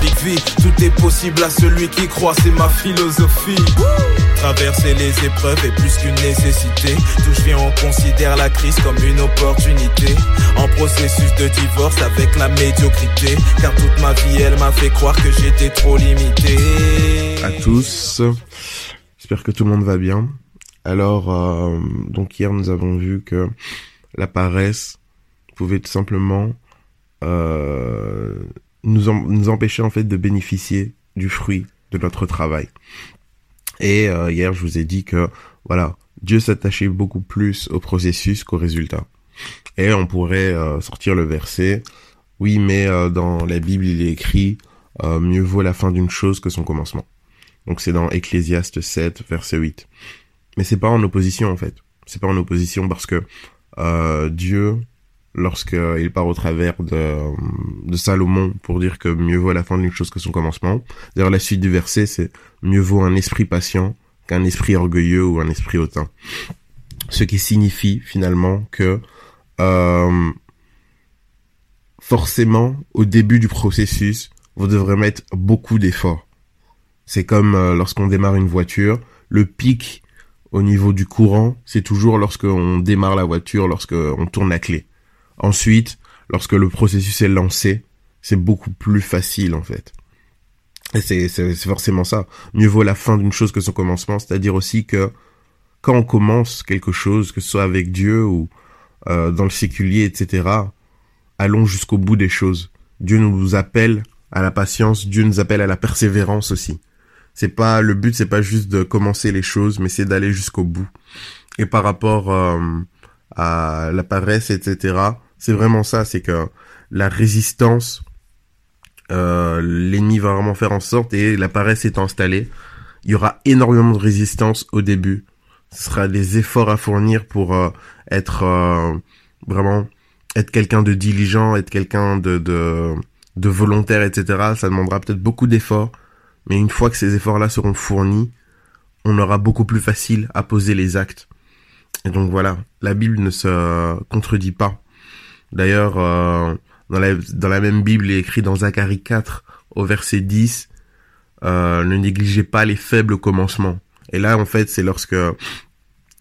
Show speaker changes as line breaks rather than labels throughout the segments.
Big tout est possible à celui qui croit, c'est ma philosophie. Traverser les épreuves est plus qu'une nécessité. D'où je viens, on considère la crise comme une opportunité. En processus de divorce avec la médiocrité. Car toute ma vie, elle m'a fait croire que j'étais trop limité.
À tous, j'espère que tout le monde va bien. Alors, euh, donc hier, nous avons vu que la paresse pouvait tout simplement euh, nous, empêcher en fait de bénéficier du fruit de notre travail. Et euh, hier, je vous ai dit que voilà, Dieu s'attachait beaucoup plus au processus qu'au résultat. Et on pourrait euh, sortir le verset. Oui, mais dans la Bible, il est écrit mieux vaut la fin d'une chose que son commencement. Donc c'est dans Ecclésiaste 7, verset 8. Mais c'est pas en opposition en fait. C'est pas en opposition parce que Dieu lorsqu'il part au travers de, de Salomon pour dire que mieux vaut la fin d'une chose que son commencement. D'ailleurs, la suite du verset, c'est mieux vaut un esprit patient qu'un esprit orgueilleux ou un esprit hautain. Ce qui signifie finalement que euh, forcément, au début du processus, vous devrez mettre beaucoup d'efforts. C'est comme euh, lorsqu'on démarre une voiture, le pic au niveau du courant, c'est toujours lorsqu'on démarre la voiture, lorsqu'on tourne la clé. Ensuite, lorsque le processus est lancé, c'est beaucoup plus facile en fait. Et c'est, forcément ça. Mieux vaut la fin d'une chose que son commencement, c'est-à-dire aussi que quand on commence quelque chose, que ce soit avec Dieu ou euh, dans le séculier, etc., allons jusqu'au bout des choses. Dieu nous appelle à la patience, Dieu nous appelle à la persévérance aussi. C'est pas le but, c'est pas juste de commencer les choses, mais c'est d'aller jusqu'au bout. Et par rapport euh, à la paresse, etc., c'est vraiment ça, c'est que la résistance, euh, l'ennemi va vraiment faire en sorte, et la paresse est installée, il y aura énormément de résistance au début. Ce sera des efforts à fournir pour euh, être euh, vraiment être quelqu'un de diligent, être quelqu'un de, de, de volontaire, etc. Ça demandera peut-être beaucoup d'efforts, mais une fois que ces efforts-là seront fournis, on aura beaucoup plus facile à poser les actes. Et donc voilà, la Bible ne se contredit pas. D'ailleurs, euh, dans, la, même Bible, est écrit dans Zacharie 4, au verset 10, euh, ne négligez pas les faibles commencements. Et là, en fait, c'est lorsque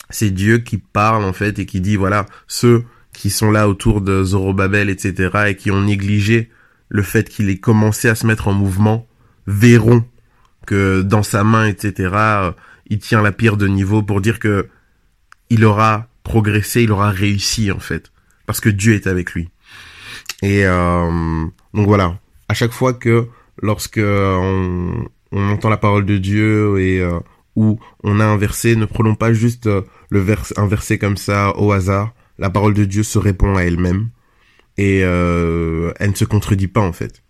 c'est Dieu qui parle, en fait, et qui dit, voilà, ceux qui sont là autour de Zorobabel, etc., et qui ont négligé le fait qu'il ait commencé à se mettre en mouvement, verront que dans sa main, etc., euh, il tient la pierre de niveau pour dire que il aura progressé, il aura réussi, en fait parce que Dieu est avec lui. Et euh, donc voilà, à chaque fois que lorsque on, on entend la parole de Dieu et euh, où on a un verset, ne prenons pas juste euh, le vers, un verset comme ça au hasard. La parole de Dieu se répond à elle-même et euh, elle ne se contredit pas en fait.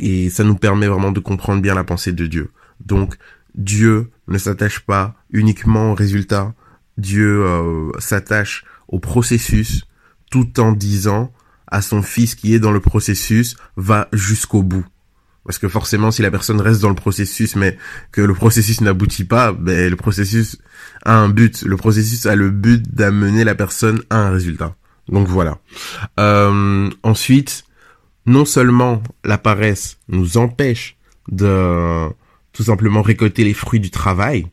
Et ça nous permet vraiment de comprendre bien la pensée de Dieu. Donc Dieu ne s'attache pas uniquement au résultat. Dieu euh, s'attache au processus tout en disant à son fils qui est dans le processus va jusqu'au bout. Parce que forcément, si la personne reste dans le processus, mais que le processus n'aboutit pas, ben, le processus a un but. Le processus a le but d'amener la personne à un résultat. Donc voilà. Euh, ensuite, non seulement la paresse nous empêche de tout simplement récolter les fruits du travail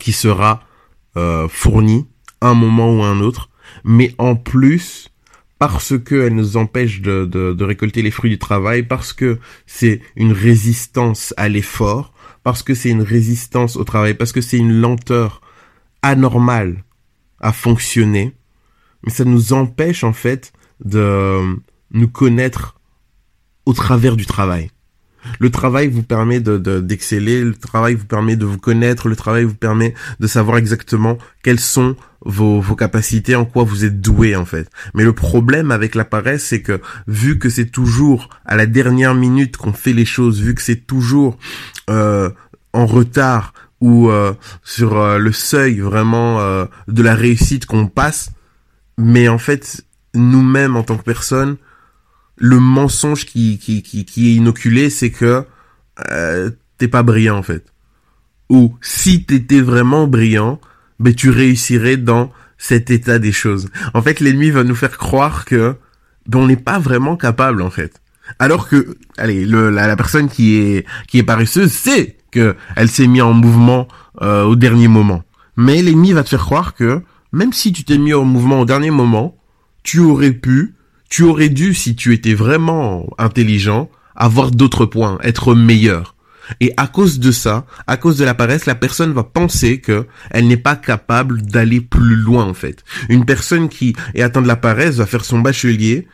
qui sera euh, fourni un moment ou un autre, mais en plus, parce qu'elle nous empêche de, de, récolter les fruits du travail, parce que c'est une résistance à l'effort, parce que c'est une résistance au travail, parce que c'est une lenteur anormale à fonctionner, mais ça nous empêche en fait de nous connaître au travers du travail. Le travail vous permet de d'exceller, le travail vous permet de vous connaître, le travail vous permet de savoir exactement quelles sont vos, vos capacités, en quoi vous êtes doué en fait. Mais le problème avec la paresse, c'est que vu que c'est toujours à la dernière minute qu'on fait les choses, vu que c'est toujours euh, en retard ou euh, sur euh, le seuil vraiment de la réussite qu'on passe, mais en fait nous-mêmes en tant que personne, le mensonge qui, qui, qui, qui est inoculé, c'est que t'es pas brillant en fait. Ou si t'étais vraiment brillant, ben tu réussirais dans cet état des choses. En fait, l'ennemi va nous faire croire que ben, on n'est pas vraiment capable en fait. Alors que, allez, le, la, personne qui est qui est paresseuse sait que elle s'est mise en mouvement euh, au dernier moment. Mais l'ennemi va te faire croire que même si tu t'es mis en mouvement au dernier moment, tu aurais pu, tu aurais dû, si tu étais vraiment intelligent, avoir d'autres points, être meilleur. Et à cause de ça, à cause de la paresse, la personne va penser que elle n'est pas capable d'aller plus loin en fait. Une personne qui est atteinte de la paresse va faire son bachelier,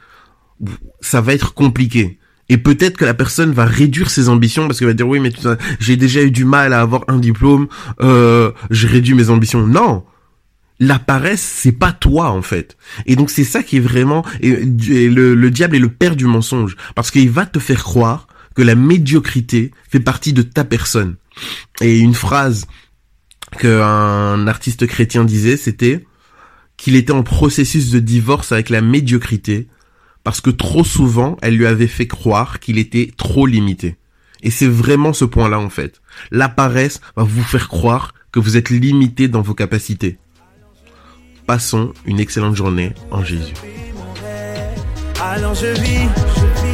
ça va être compliqué. Et peut-être que la personne va réduire ses ambitions parce qu'elle va dire oui mais j'ai déjà eu du mal à avoir un diplôme, euh, j'ai réduit mes ambitions. Non, la paresse, c'est pas toi en fait. Et donc c'est ça qui est vraiment le, diable est le père du mensonge parce qu'il va te faire croire que la médiocrité fait partie de ta personne. Et une phrase qu'un artiste chrétien disait, c'était qu'il était en processus de divorce avec la médiocrité parce que trop souvent elle lui avait fait croire qu'il était trop limité. Et c'est vraiment ce point-là en fait. La paresse va vous faire croire que vous êtes limité dans vos capacités. Passons une excellente journée en Jésus.
Alors je vis,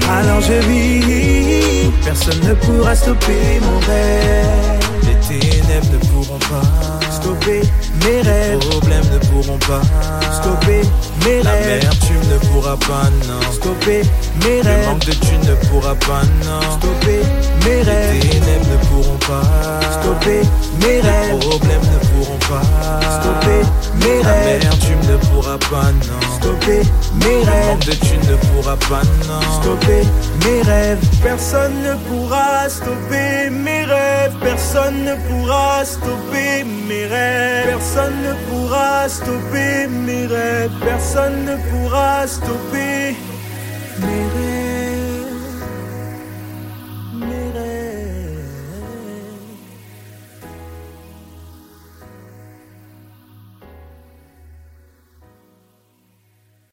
alors je vis, personne ne pourra stopper mon rêve. Les ténèbres ne pourront pas stopper mes rêves. Les problèmes ne pourront pas stopper mes rêves. L'amertume ne pourra pas, non, stopper mes rêves. Le manque de thunes ne pourra pas, non, stopper mes rêves. Les ténèbres ne pourront pas stopper mes rêves. Les problèmes ne pourront pas stopper mes rêves. L'amertume ne pourra pas, non, stopper mes rêves. Le manque de thunes ne pourra pas, non, stopper mes rêves. Personne ne pourra stopper mes rêves. Personne ne pourra stopper mes rêves. Personne ne pourra stopper mes rêves. Personne ne pourra stopper